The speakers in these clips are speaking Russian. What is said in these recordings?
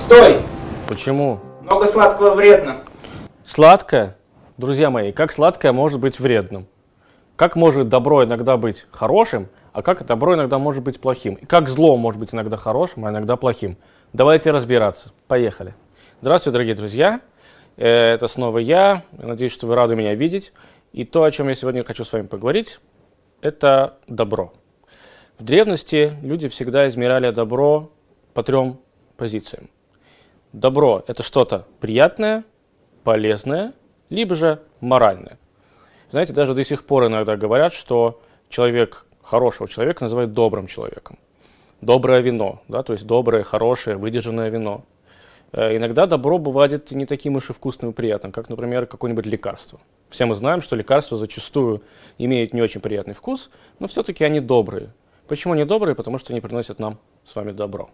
Стой! Почему? Много сладкого вредно. Сладкое, друзья мои, как сладкое может быть вредным? Как может добро иногда быть хорошим, а как добро иногда может быть плохим? И как зло может быть иногда хорошим, а иногда плохим? Давайте разбираться. Поехали. Здравствуйте, дорогие друзья. Э, Это снова я. Я надеюсь, что вы рады меня видеть. И то, о чем я сегодня хочу с вами поговорить, это добро. В древности люди всегда измеряли добро по трем позициям. Добро – это что-то приятное, полезное, либо же моральное. Знаете, даже до сих пор иногда говорят, что человек, хорошего человека называют добрым человеком. Доброе вино, да, то есть доброе, хорошее, выдержанное вино. Э, Иногда добро бывает не таким уж и вкусным и приятным, как, например, какое-нибудь лекарство. Все мы знаем, что лекарства зачастую имеют не очень приятный вкус, но все-таки они добрые. Почему они добрые? Потому что они приносят нам с вами добро.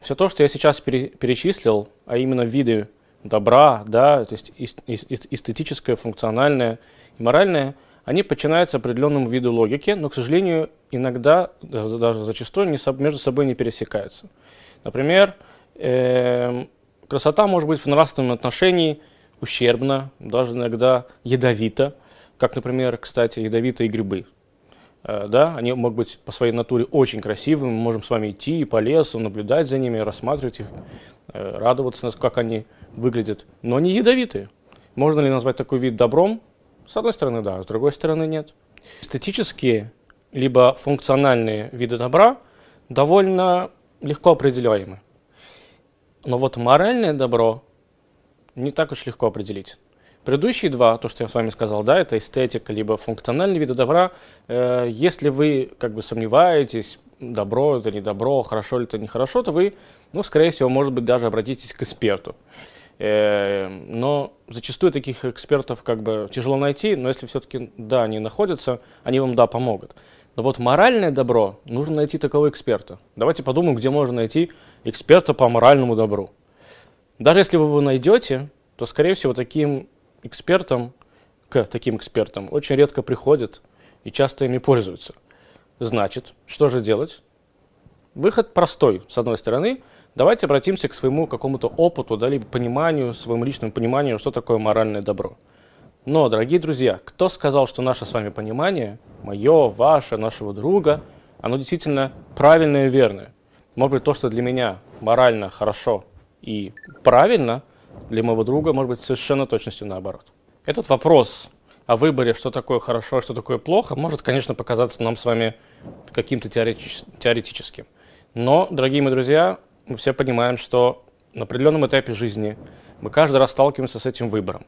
Все то, что я сейчас пере- перечислил, а именно виды добра, да, то есть эс- эс- эс- эстетическое, функциональное и моральное, они подчиняются определенному виду логики, но, к сожалению, иногда, даже зачастую, не между собой не пересекаются. Например, эм, красота может быть в нравственном отношении ущербна, даже иногда ядовита, как, например, кстати, ядовитые грибы. Э, Да, они могут быть по своей натуре очень красивыми, мы можем с вами идти по лесу, наблюдать за ними, рассматривать их, э, радоваться, как они выглядят, но они ядовитые. Можно ли назвать такой вид добром? С одной стороны, да, с другой стороны, нет. Эстетические либо функциональные виды добра довольно легко определяемы. Но вот моральное добро не так уж легко определить. Предыдущие два, то, что я с вами сказал, да, это эстетика, либо функциональные виды добра. Э, если вы как бы сомневаетесь, добро это не добро, хорошо ли это не хорошо, то вы, ну, скорее всего, может быть, даже обратитесь к эксперту. Э, но зачастую таких экспертов как бы тяжело найти, но если все-таки, да, они находятся, они вам, да, помогут. Но вот моральное добро, нужно найти такого эксперта. Давайте подумаем, где можно найти эксперта по моральному добру. Даже если вы его найдете, то, скорее всего, таким экспертам, к таким экспертам очень редко приходят и часто ими пользуются. Значит, что же делать? Выход простой, с одной стороны. Давайте обратимся к своему какому-то опыту, да, либо пониманию, своему личному пониманию, что такое моральное добро. Но, дорогие друзья, кто сказал, что наше с вами понимание, мое, ваше, нашего друга, оно действительно правильное и верное? Может быть, то, что для меня морально хорошо и правильно, для моего друга может быть совершенно точностью наоборот. Этот вопрос о выборе, что такое хорошо, что такое плохо, может, конечно, показаться нам с вами каким-то теоретич- теоретическим. Но, дорогие мои друзья, мы все понимаем, что на определенном этапе жизни мы каждый раз сталкиваемся с этим выбором.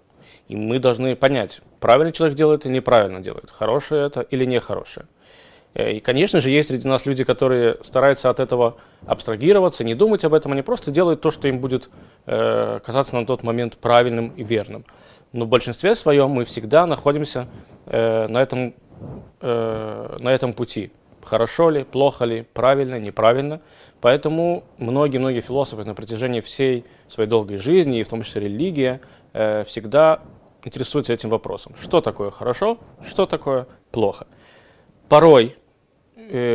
И мы должны понять, правильно человек делает или неправильно делает, хорошее это или нехорошее. Э, И, конечно же, есть среди нас люди, которые стараются от этого абстрагироваться, не думать об этом, они просто делают то, что им будет э, казаться на тот момент правильным и верным. Но в большинстве своем мы всегда находимся э, на, этом, э, на этом пути. Хорошо ли, плохо ли, правильно, неправильно. Поэтому многие-многие философы на протяжении всей своей долгой жизни, и в том числе религия, э, всегда интересуются этим вопросом. Что такое хорошо, что такое плохо. Порой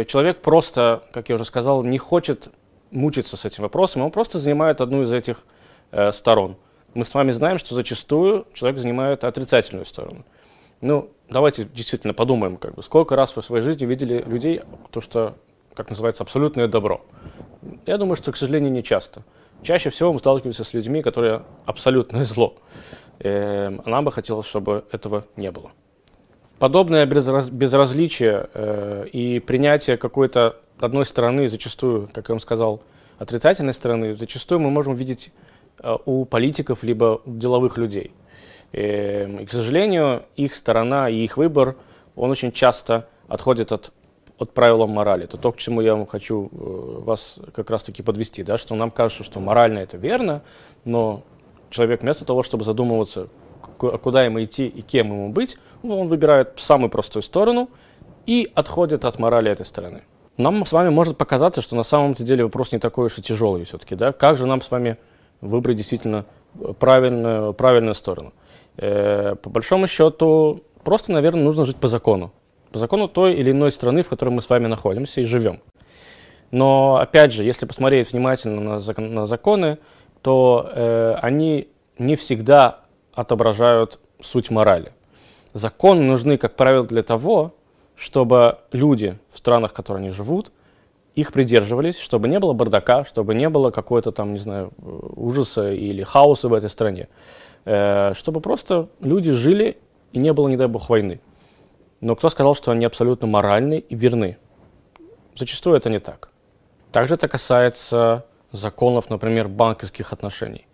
человек просто, как я уже сказал, не хочет мучиться с этим вопросом, он просто занимает одну из этих э, сторон. Мы с вами знаем, что зачастую человек занимает отрицательную сторону. Ну, давайте действительно подумаем, как бы, сколько раз вы в своей жизни видели людей, то, что, как называется, абсолютное добро. Я думаю, что, к сожалению, не часто. Чаще всего мы сталкиваемся с людьми, которые абсолютное зло. Э, нам бы хотелось, чтобы этого не было. Подобное безраз- безразличие э, и принятие какой-то одной стороны, зачастую, как я вам сказал, отрицательной стороны, зачастую мы можем видеть э, у политиков либо у деловых людей. Э, и, к сожалению, их сторона и их выбор, он очень часто отходит от, от правил морали. Это то, к чему я вам хочу э, вас как раз-таки подвести, да, что нам кажется, что морально это верно, но человек вместо того, чтобы задумываться, ку- куда ему идти и кем ему быть, ну, он выбирает самую простую сторону и отходит от морали этой стороны. Нам с вами может показаться, что на самом-то деле вопрос не такой уж и тяжелый все-таки. Да? Как же нам с вами выбрать действительно правильную, правильную сторону? Э, по большому счету, просто, наверное, нужно жить по закону. По закону той или иной страны, в которой мы с вами находимся и живем. Но, опять же, если посмотреть внимательно на, закон, на законы, то э, они не всегда отображают суть морали. Законы нужны, как правило, для того, чтобы люди в странах, в которых они живут, их придерживались, чтобы не было бардака, чтобы не было какой-то там, не знаю, ужаса или хаоса в этой стране. Э, чтобы просто люди жили и не было, не дай бог, войны. Но кто сказал, что они абсолютно моральны и верны? Зачастую это не так. Также это касается законов, например, банковских отношений.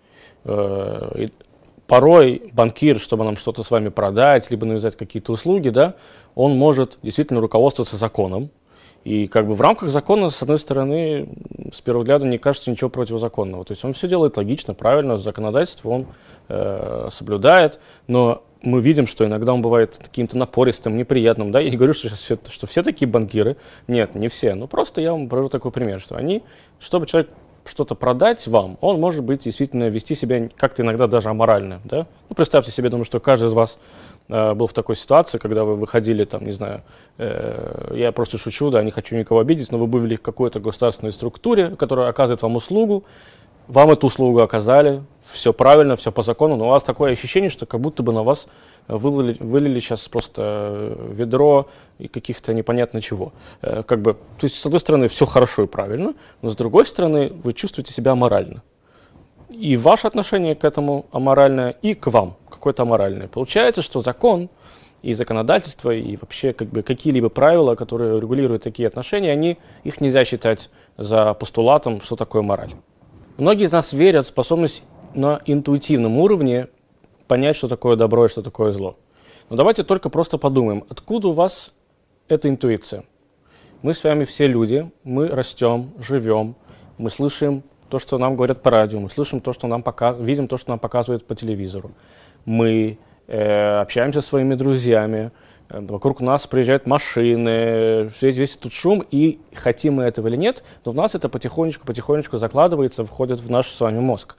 Порой банкир, чтобы нам что-то с вами продать, либо навязать какие-то услуги, да, он может действительно руководствоваться законом. И как бы в рамках закона, с одной стороны, с первого взгляда не кажется ничего противозаконного. То есть он все делает логично, правильно, законодательство он э, соблюдает, но мы видим, что иногда он бывает каким-то напористым, неприятным. Да? Я не говорю, что, все, что все такие банкиры. Нет, не все. Но просто я вам привожу такой пример, что они, чтобы человек что-то продать вам, он может быть действительно вести себя как-то иногда даже аморально. Да? Ну, представьте себе, думаю, что каждый из вас э, был в такой ситуации, когда вы выходили, там, не знаю, э, я просто шучу, да, не хочу никого обидеть, но вы были в какой-то государственной структуре, которая оказывает вам услугу, вам эту услугу оказали, все правильно, все по закону, но у вас такое ощущение, что как будто бы на вас вылили, вылили сейчас просто э, ведро и каких-то непонятно чего. Э, как бы, то есть, с одной стороны, все хорошо и правильно, но с другой стороны, вы чувствуете себя аморально. И ваше отношение к этому аморальное, и к вам какое-то аморальное. Получается, что закон и законодательство, и вообще как бы какие-либо правила, которые регулируют такие отношения, они, их нельзя считать за постулатом, что такое мораль. Многие из нас верят в способность на интуитивном уровне понять, что такое добро и что такое зло. Но давайте только просто подумаем, откуда у вас эта интуиция? Мы с вами все люди, мы растем, живем, мы слышим то, что нам говорят по радио, мы слышим то, что нам показ... видим то, что нам показывают по телевизору. Мы э, общаемся со своими друзьями, э, вокруг нас приезжают машины, весь, весь тут шум, и хотим мы этого или нет, но в нас это потихонечку-потихонечку закладывается, входит в наш с вами мозг.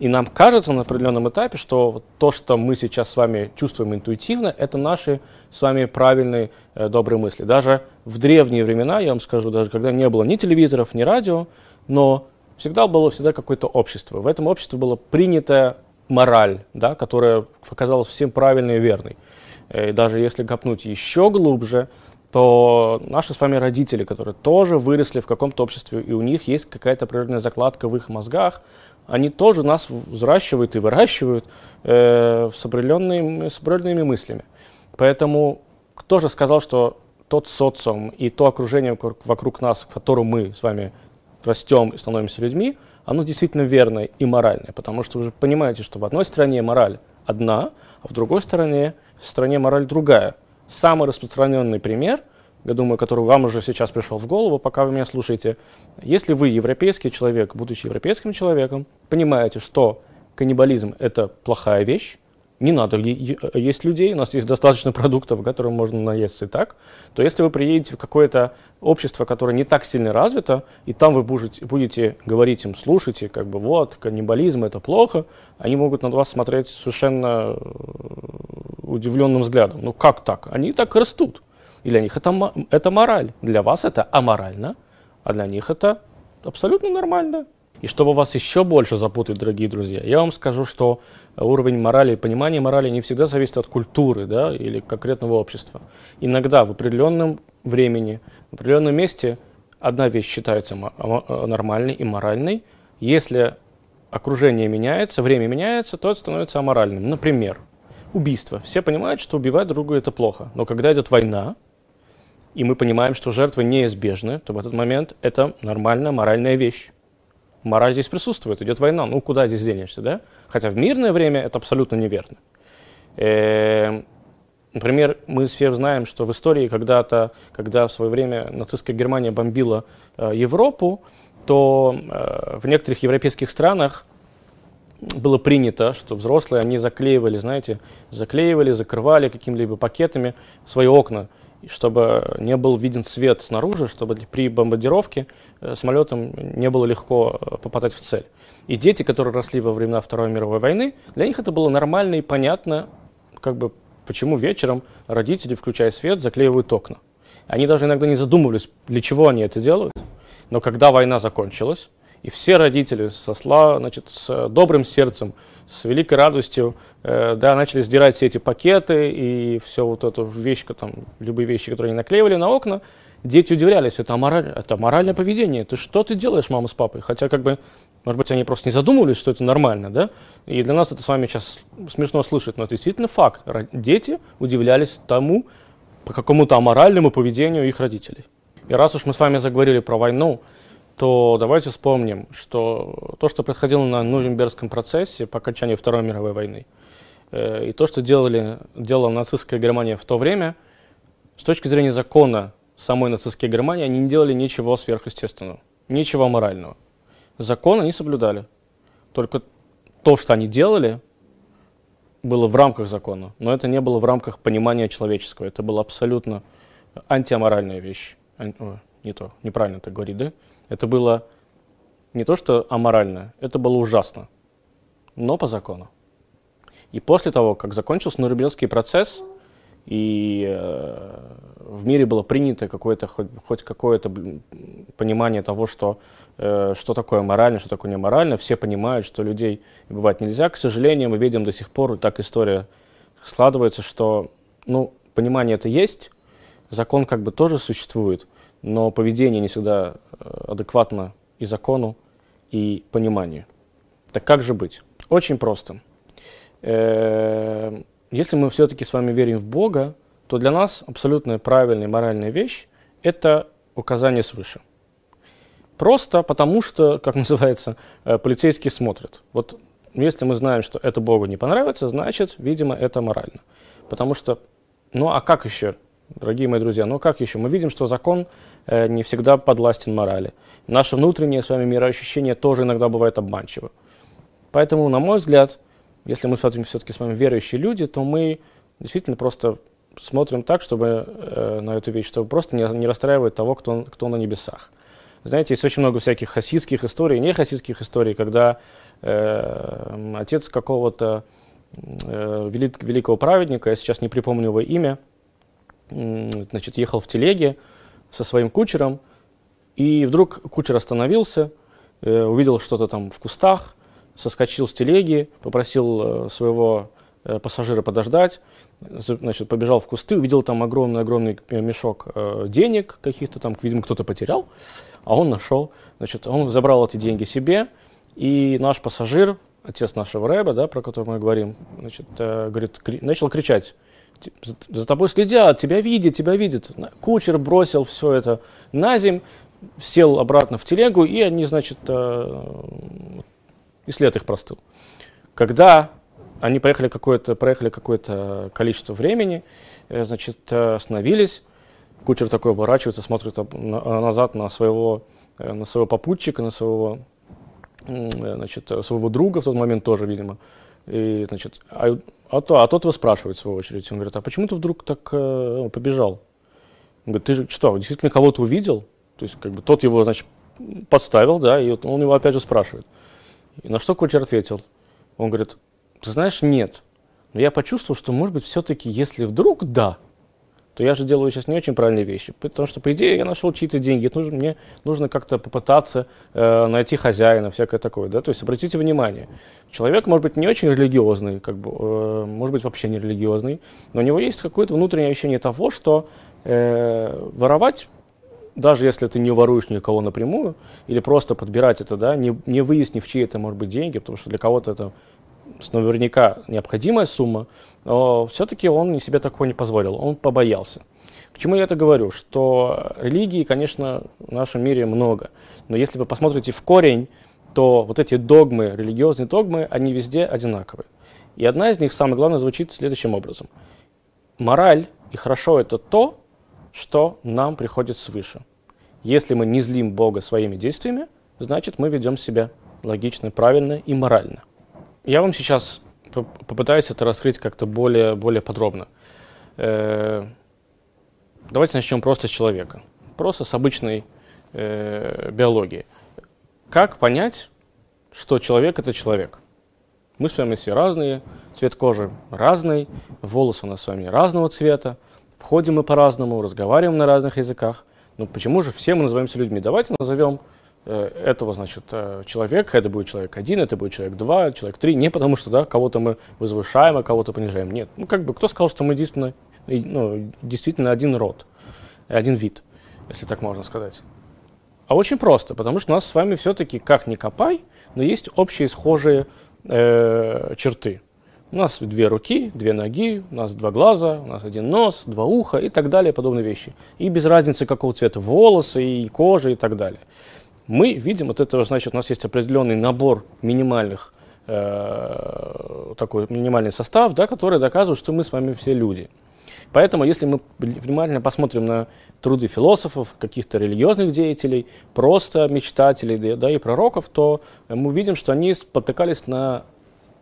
И нам кажется на определенном этапе, что то, что мы сейчас с вами чувствуем интуитивно, это наши с вами правильные, э, добрые мысли. Даже в древние времена, я вам скажу, даже когда не было ни телевизоров, ни радио, но всегда было всегда какое-то общество. В этом обществе была принятая мораль, да, которая оказалась всем правильной и верной. Э, и даже если копнуть еще глубже, то наши с вами родители, которые тоже выросли в каком-то обществе, и у них есть какая-то определенная закладка в их мозгах, они тоже нас взращивают и выращивают э, с, определенными, с определенными мыслями. Поэтому кто же сказал, что тот социум и то окружение вокруг, нас, в котором мы с вами растем и становимся людьми, оно действительно верное и моральное, потому что вы же понимаете, что в одной стране мораль одна, а в другой стране, в стране мораль другая. Самый распространенный пример – я думаю, который вам уже сейчас пришел в голову, пока вы меня слушаете. Если вы европейский человек, будучи европейским человеком, понимаете, что каннибализм – это плохая вещь, не надо есть людей, у нас есть достаточно продуктов, которым можно наесться и так, то если вы приедете в какое-то общество, которое не так сильно развито, и там вы будете, будете говорить им, слушайте, как бы вот, каннибализм это плохо, они могут на вас смотреть совершенно э, удивленным взглядом. Ну как так? Они так растут. И для них это, это мораль. Для вас это аморально, а для них это абсолютно нормально. И чтобы вас еще больше запутать, дорогие друзья, я вам скажу, что уровень морали понимание морали не всегда зависит от культуры да, или конкретного общества. Иногда в определенном времени, в определенном месте одна вещь считается нормальной и моральной. Если окружение меняется, время меняется, то это становится аморальным. Например, убийство. Все понимают, что убивать друга это плохо. Но когда идет война, и мы понимаем, что жертвы неизбежны, то в этот момент это нормальная моральная вещь. Мораль здесь присутствует, идет война, ну куда здесь денешься, да? Хотя в мирное время это абсолютно неверно. Э, например, мы все знаем, что в истории когда-то, когда в свое время нацистская Германия бомбила э, Европу, то э, в некоторых европейских странах было принято, что взрослые, они заклеивали, знаете, заклеивали, закрывали какими-либо пакетами свои окна чтобы не был виден свет снаружи, чтобы при бомбардировке э, самолетам не было легко э, попадать в цель. И дети, которые росли во времена Второй мировой войны, для них это было нормально и понятно, как бы, почему вечером родители, включая свет, заклеивают окна. Они даже иногда не задумывались, для чего они это делают. Но когда война закончилась, и все родители со, сла, значит, с добрым сердцем, с великой радостью э, да, начали сдирать все эти пакеты и все вот эту вещь, там, любые вещи, которые они наклеивали на окна, дети удивлялись, это, амораль, это моральное поведение, ты что ты делаешь, мама с папой? Хотя, как бы, может быть, они просто не задумывались, что это нормально, да? И для нас это с вами сейчас смешно слышать, но это действительно факт. Дети удивлялись тому, по какому-то аморальному поведению их родителей. И раз уж мы с вами заговорили про войну, то давайте вспомним, что то, что происходило на Нюрнбергском процессе по окончании Второй мировой войны, э, и то, что делали, делала нацистская Германия в то время, с точки зрения закона самой нацистской Германии, они не делали ничего сверхъестественного, ничего морального. Закон они соблюдали. Только то, что они делали, было в рамках закона, но это не было в рамках понимания человеческого. Это была абсолютно антиаморальная вещь. Ан... О, не то, неправильно так говорить, да? Это было не то, что аморально, это было ужасно, но по закону. И после того, как закончился Нурнбергский процесс, и э, в мире было принято какое-то, хоть, хоть какое-то понимание того, что, э, что такое морально, что такое неморально, все понимают, что людей бывать нельзя. К сожалению, мы видим до сих пор, так история складывается, что ну, понимание это есть, закон как бы тоже существует, но поведение не всегда адекватно и закону, и пониманию. Так как же быть? Очень просто. Э, если мы все-таки с вами верим в Бога, то для нас абсолютно правильная моральная вещь – это указание свыше. Просто потому, что, как называется, э, полицейские смотрят. Вот если мы знаем, что это Богу не понравится, значит, видимо, это морально. Потому что, ну а как еще дорогие мои друзья, ну как еще? Мы видим, что закон э, не всегда подвластен морали. Наше внутреннее с вами мироощущение тоже иногда бывает обманчиво. Поэтому, на мой взгляд, если мы все-таки с вами верующие люди, то мы действительно просто смотрим так, чтобы э, на эту вещь, чтобы просто не, не расстраивать того, кто, кто на небесах. Знаете, есть очень много всяких хасидских историй, не хасидских историй, когда э, отец какого-то э, велик, великого праведника, я сейчас не припомню его имя, значит, ехал в телеге со своим кучером, и вдруг кучер остановился, э, увидел что-то там в кустах, соскочил с телеги, попросил э, своего э, пассажира подождать, значит, побежал в кусты, увидел там огромный-огромный мешок денег каких-то там, видимо, кто-то потерял, а он нашел, значит, он забрал эти деньги себе, и наш пассажир, отец нашего рэба, да, про которого мы говорим, значит, говорит, кри- начал кричать, за тобой следят, тебя видят, тебя видят. Кучер бросил все это на земь, сел обратно в телегу, и они, значит, э, и след их простыл. Когда они проехали какое-то, проехали какое-то количество времени, э, значит, э, остановились, кучер такой оборачивается, смотрит назад на своего, на своего попутчика, на своего, значит, своего друга в тот момент тоже, видимо, и, значит, а, а, то, а тот его спрашивает, в свою очередь. Он говорит, а почему ты вдруг так э, побежал? Он говорит, ты же что, действительно кого-то увидел? То есть, как бы, тот его, значит, подставил, да, и он его опять же спрашивает. И на что кучер ответил? Он говорит, ты знаешь, нет. Но я почувствовал, что, может быть, все-таки, если вдруг да, то я же делаю сейчас не очень правильные вещи. Потому что, по идее, я нашел чьи-то деньги. нужно, мне нужно как-то попытаться э, найти хозяина, всякое такое. Да? То есть обратите внимание, человек может быть не очень религиозный, как бы, э, может быть вообще не религиозный, но у него есть какое-то внутреннее ощущение того, что э, воровать даже если ты не воруешь никого напрямую, или просто подбирать это, да, не, не выяснив, чьи это может быть деньги, потому что для кого-то это наверняка необходимая сумма, но все-таки он себе такого не позволил, он побоялся. К чему я это говорю? Что религии, конечно, в нашем мире много, но если вы посмотрите в корень, то вот эти догмы, религиозные догмы, они везде одинаковые. И одна из них, самое главное, звучит следующим образом. Мораль и хорошо это то, что нам приходит свыше. Если мы не злим Бога своими действиями, значит мы ведем себя логично, правильно и морально. Я вам сейчас попытаюсь это раскрыть как-то более, более подробно. Э, давайте начнем просто с человека, просто с обычной э, биологии. Как понять, что человек это человек? Мы с вами все разные, цвет кожи разный, волосы у нас с вами разного цвета, ходим мы по-разному, разговариваем на разных языках. Ну почему же все мы называемся людьми? Давайте назовем этого, значит, э, человека, это будет человек один, это будет человек два, человек три, не потому что, да, кого-то мы возвышаем, а кого-то понижаем. Нет, ну как бы, кто сказал, что мы действительно, ну, действительно один род, один вид, если так можно сказать. А очень просто, потому что у нас с вами все-таки, как ни копай, но есть общие схожие э, черты. У нас две руки, две ноги, у нас два глаза, у нас один нос, два уха и так далее, подобные вещи. И без разницы, какого цвета волосы и кожа и так далее. Мы видим от этого, значит, у нас есть определенный набор минимальных, э, такой минимальный состав, да, который доказывает, что мы с вами все люди. Поэтому, если мы внимательно посмотрим на труды философов, каких-то религиозных деятелей, просто мечтателей да, и пророков, то мы увидим, что они спотыкались на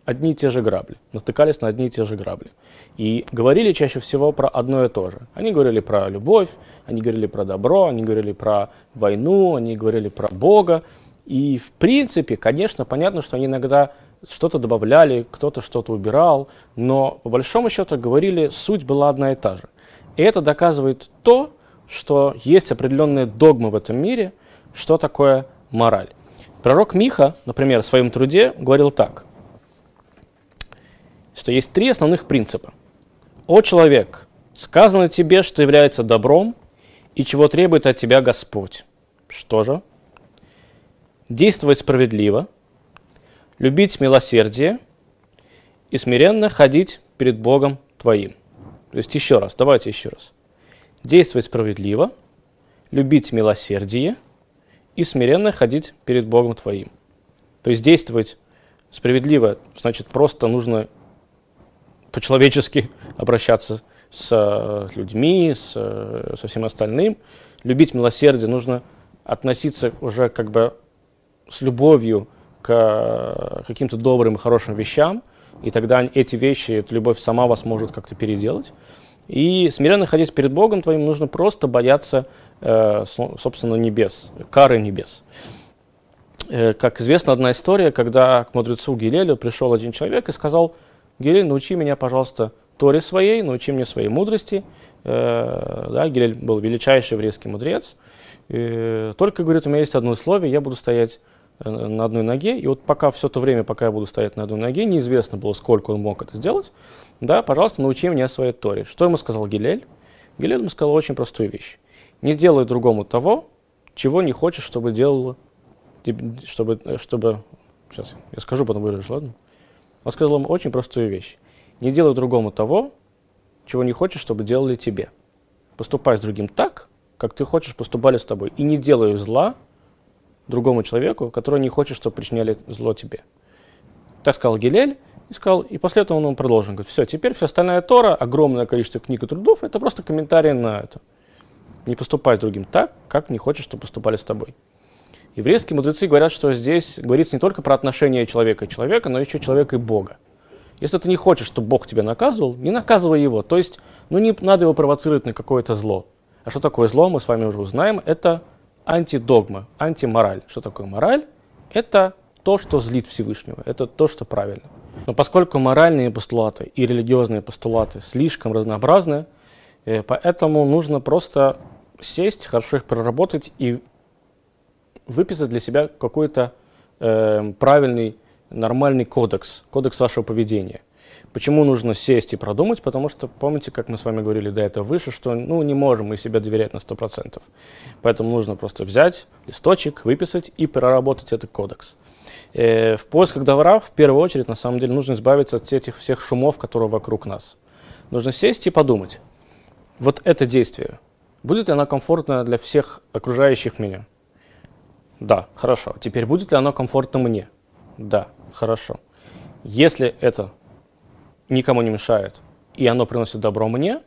одни и те же грабли, натыкались на одни и те же грабли. И говорили чаще всего про одно и то же. Они говорили про любовь, они говорили про добро, они говорили про войну, они говорили про Бога. И в принципе, конечно, понятно, что они иногда что-то добавляли, кто-то что-то убирал, но по большому счету говорили, суть была одна и та же. И это доказывает то, что есть определенные догмы в этом мире, что такое мораль. Пророк Миха, например, в своем труде говорил так что есть три основных принципа. «О человек, сказано тебе, что является добром и чего требует от тебя Господь». Что же? Действовать справедливо, любить милосердие и смиренно ходить перед Богом твоим. То есть еще раз, давайте еще раз. Действовать справедливо, любить милосердие и смиренно ходить перед Богом твоим. То есть действовать справедливо, значит, просто нужно по-человечески обращаться с э, людьми, с, э, со всем остальным. Любить милосердие нужно относиться уже как бы с любовью к э, каким-то добрым и хорошим вещам, и тогда эти вещи, эта любовь сама вас может как-то переделать. И смиренно ходить перед Богом твоим нужно просто бояться, собственно, небес, кары небес. Как известна одна история, когда к мудрецу Гилелю пришел один человек и сказал – Гилель, научи меня, пожалуйста, Торе своей, научи мне своей мудрости. Э, да, Гилель был величайший еврейский мудрец. Э, только, говорит, у меня есть одно условие, я буду стоять э, на одной ноге, и вот пока все то время, пока я буду стоять на одной ноге, неизвестно было, сколько он мог это сделать, да, пожалуйста, научи меня своей Торе. Что ему сказал Гилель? Гилель ему сказал очень простую вещь. Не делай другому того, чего не хочешь, чтобы делала, чтобы, чтобы, сейчас я скажу, потом выражу, ладно? Он сказал им очень простую вещь. Не делай другому того, чего не хочешь, чтобы делали тебе. Поступай с другим так, как ты хочешь, поступали с тобой. И не делай зла другому человеку, который не хочет, чтобы причиняли зло тебе. Так сказал Гилель, и сказал, и после этого он продолжил. Говорит, все, теперь вся остальная Тора, огромное количество книг и трудов, это просто комментарии на это. Не поступай с другим так, как не хочешь, чтобы поступали с тобой. Еврейские мудрецы говорят, что здесь говорится не только про отношения человека и человека, но еще человека и Бога. Если ты не хочешь, чтобы Бог тебя наказывал, не наказывай его. То есть, ну не надо его провоцировать на какое-то зло. А что такое зло, мы с вами уже узнаем. Это антидогма, антимораль. Что такое мораль? Это то, что злит Всевышнего. Это то, что правильно. Но поскольку моральные постулаты и религиозные постулаты слишком разнообразны, э, поэтому нужно просто сесть, хорошо их проработать и выписать для себя какой-то э, правильный, нормальный кодекс, кодекс вашего поведения. Почему нужно сесть и продумать? Потому что, помните, как мы с вами говорили до этого выше, что ну, не можем мы себе доверять на 100%. Поэтому нужно просто взять листочек, выписать и проработать этот кодекс. Э, в поисках добра, в первую очередь, на самом деле, нужно избавиться от этих всех шумов, которые вокруг нас. Нужно сесть и подумать. Вот это действие, будет ли оно комфортно для всех окружающих меня? Да, хорошо. Теперь будет ли оно комфортно мне? Да, хорошо. Если это никому не мешает, и оно приносит добро мне,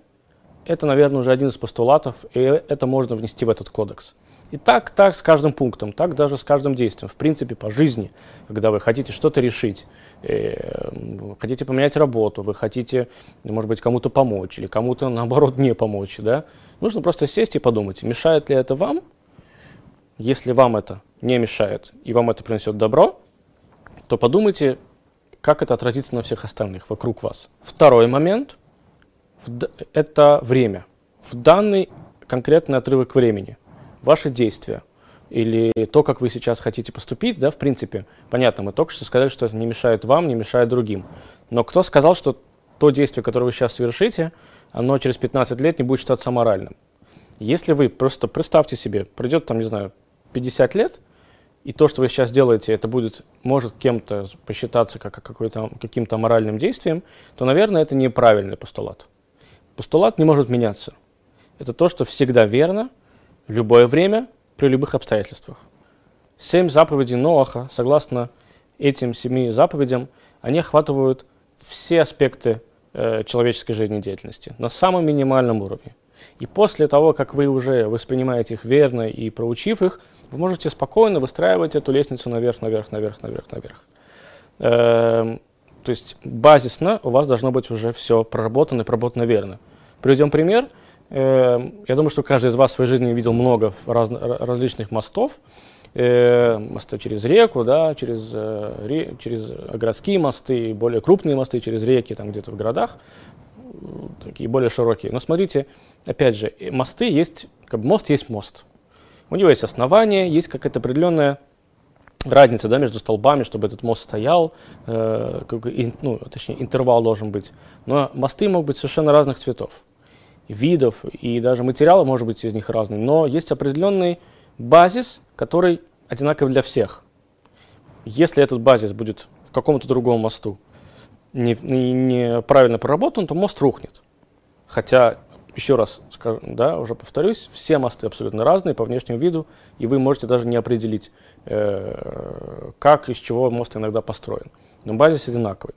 это, наверное, уже один из постулатов, и это можно внести в этот кодекс. И так, так с каждым пунктом, так даже с каждым действием. В принципе, по жизни, когда вы хотите что-то решить, э, хотите поменять работу, вы хотите, может быть, кому-то помочь или кому-то, наоборот, не помочь, да, нужно просто сесть и подумать, мешает ли это вам если вам это не мешает и вам это принесет добро, то подумайте, как это отразится на всех остальных вокруг вас. Второй момент – это время. В данный конкретный отрывок времени. ваши действия или то, как вы сейчас хотите поступить, да, в принципе, понятно, мы только что сказали, что это не мешает вам, не мешает другим. Но кто сказал, что то действие, которое вы сейчас совершите, оно через 15 лет не будет считаться моральным? Если вы просто представьте себе, пройдет там, не знаю, 50 лет, и то, что вы сейчас делаете, это будет, может кем-то посчитаться как каким-то моральным действием, то, наверное, это неправильный постулат. Постулат не может меняться. Это то, что всегда верно, в любое время, при любых обстоятельствах. Семь заповедей Ноаха, согласно этим семи заповедям, они охватывают все аспекты э, человеческой жизнедеятельности на самом минимальном уровне. И после того, как вы уже воспринимаете их верно и проучив их, вы можете спокойно выстраивать эту лестницу наверх, наверх, наверх, наверх, наверх. Эм, то есть базисно у вас должно быть уже все проработано и проработано верно. Приведем пример. Эм, я думаю, что каждый из вас в своей жизни видел много раз, различных мостов. Э, мосты через реку, да, через, э, через городские мосты, более крупные мосты через реки, там где-то в городах, такие более широкие. Но смотрите, опять же, мосты есть, как бы мост есть мост. У него есть основание, есть какая-то определенная разница да, между столбами, чтобы этот мост стоял, э, как, ну, точнее, интервал должен быть. Но мосты могут быть совершенно разных цветов видов, и даже материалы может быть из них разный, но есть определенный базис, который одинаковый для всех. Если этот базис будет в каком-то другом мосту не, не проработан, то мост рухнет. Хотя, еще раз скажу, да, уже повторюсь, все мосты абсолютно разные по внешнему виду, и вы можете даже не определить, э, как, из чего мост иногда построен. Но базис одинаковый.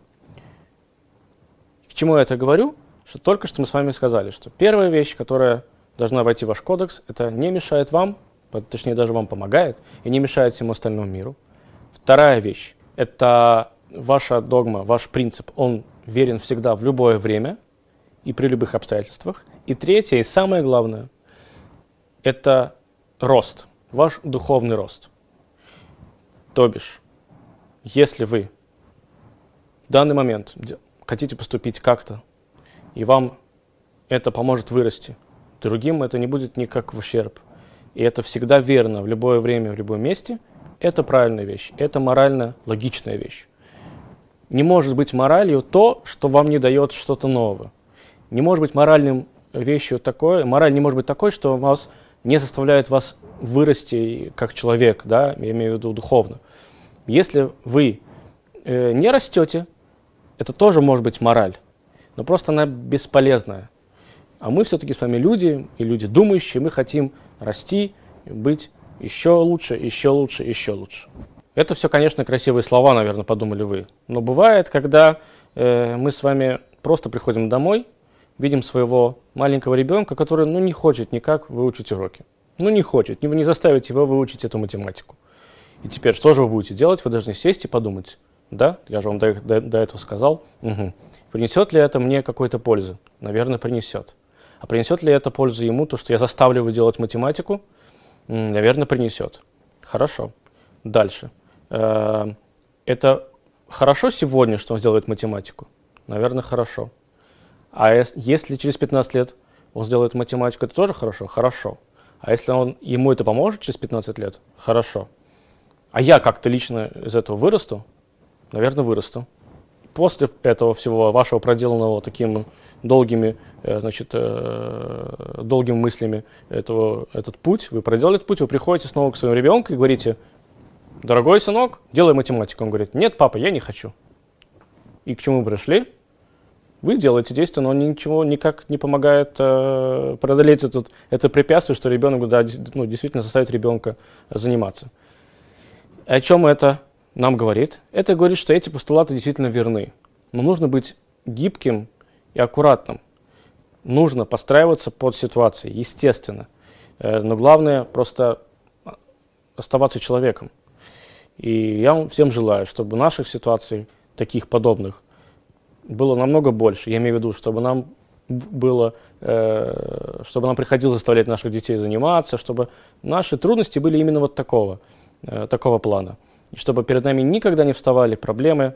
К чему я это говорю? что только что мы с вами сказали, что первая вещь, которая должна войти в ваш кодекс, это не мешает вам, точнее даже вам помогает, и не мешает всему остальному миру. Вторая вещь – это ваша догма, ваш принцип, он верен всегда в любое время и при любых обстоятельствах. И третье, и самое главное, это рост, ваш духовный рост. То бишь, если вы в данный момент хотите поступить как-то и вам это поможет вырасти. Другим это не будет никак в ущерб. И это всегда верно в любое время, в любом месте. Это правильная вещь, это морально логичная вещь. Не может быть моралью то, что вам не дает что-то новое. Не может быть моральным вещью такое, мораль не может быть такой, что вас не заставляет вас вырасти как человек, да, я имею в виду духовно. Если вы э, не растете, это тоже может быть мораль но просто она бесполезная. А мы все-таки с вами люди, и люди думающие, мы хотим расти, быть еще лучше, еще лучше, еще лучше. Это все, конечно, красивые слова, наверное, подумали вы. Но бывает, когда э, мы с вами просто приходим домой, видим своего маленького ребенка, который ну, не хочет никак выучить уроки. Ну, не хочет, не, не заставить его выучить эту математику. И теперь что же вы будете делать? Вы должны сесть и подумать. Да, я же вам до, до, до этого сказал. Угу. Принесет ли это мне какой-то пользы? Наверное, принесет. А принесет ли это пользу ему, то, что я заставлю его делать математику? Наверное, принесет. Хорошо. Дальше. Э, это хорошо сегодня, что он сделает математику? Наверное, хорошо. А если через 15 лет он сделает математику, это тоже хорошо? Хорошо. А если он, ему это поможет через 15 лет? Хорошо. А я как-то лично из этого вырасту? Наверное, вырасту после этого всего вашего проделанного таким долгими, э, значит, э, долгими мыслями этого, этот путь, вы проделали этот путь, вы приходите снова к своему ребенку и говорите, дорогой сынок, делай математику. Он говорит, нет, папа, я не хочу. И к чему пришли? Вы делаете действие, но ничего никак не помогает э, преодолеть этот, это препятствие, что ребенок, да, ну, действительно заставит ребенка заниматься. О чем это нам говорит, это говорит, что эти постулаты действительно верны. Но нужно быть гибким и аккуратным. Нужно подстраиваться под ситуацией, естественно. Э, но главное просто оставаться человеком. И я вам всем желаю, чтобы наших ситуаций, таких подобных, было намного больше. Я имею в виду, чтобы нам было, э, чтобы нам приходилось заставлять наших детей заниматься, чтобы наши трудности были именно вот такого, э, такого плана и чтобы перед нами никогда не вставали проблемы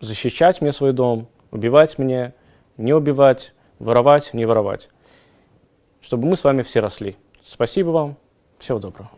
защищать мне свой дом, убивать мне, не убивать, воровать, не воровать. Чтобы мы с вами все росли. Спасибо вам. Всего доброго.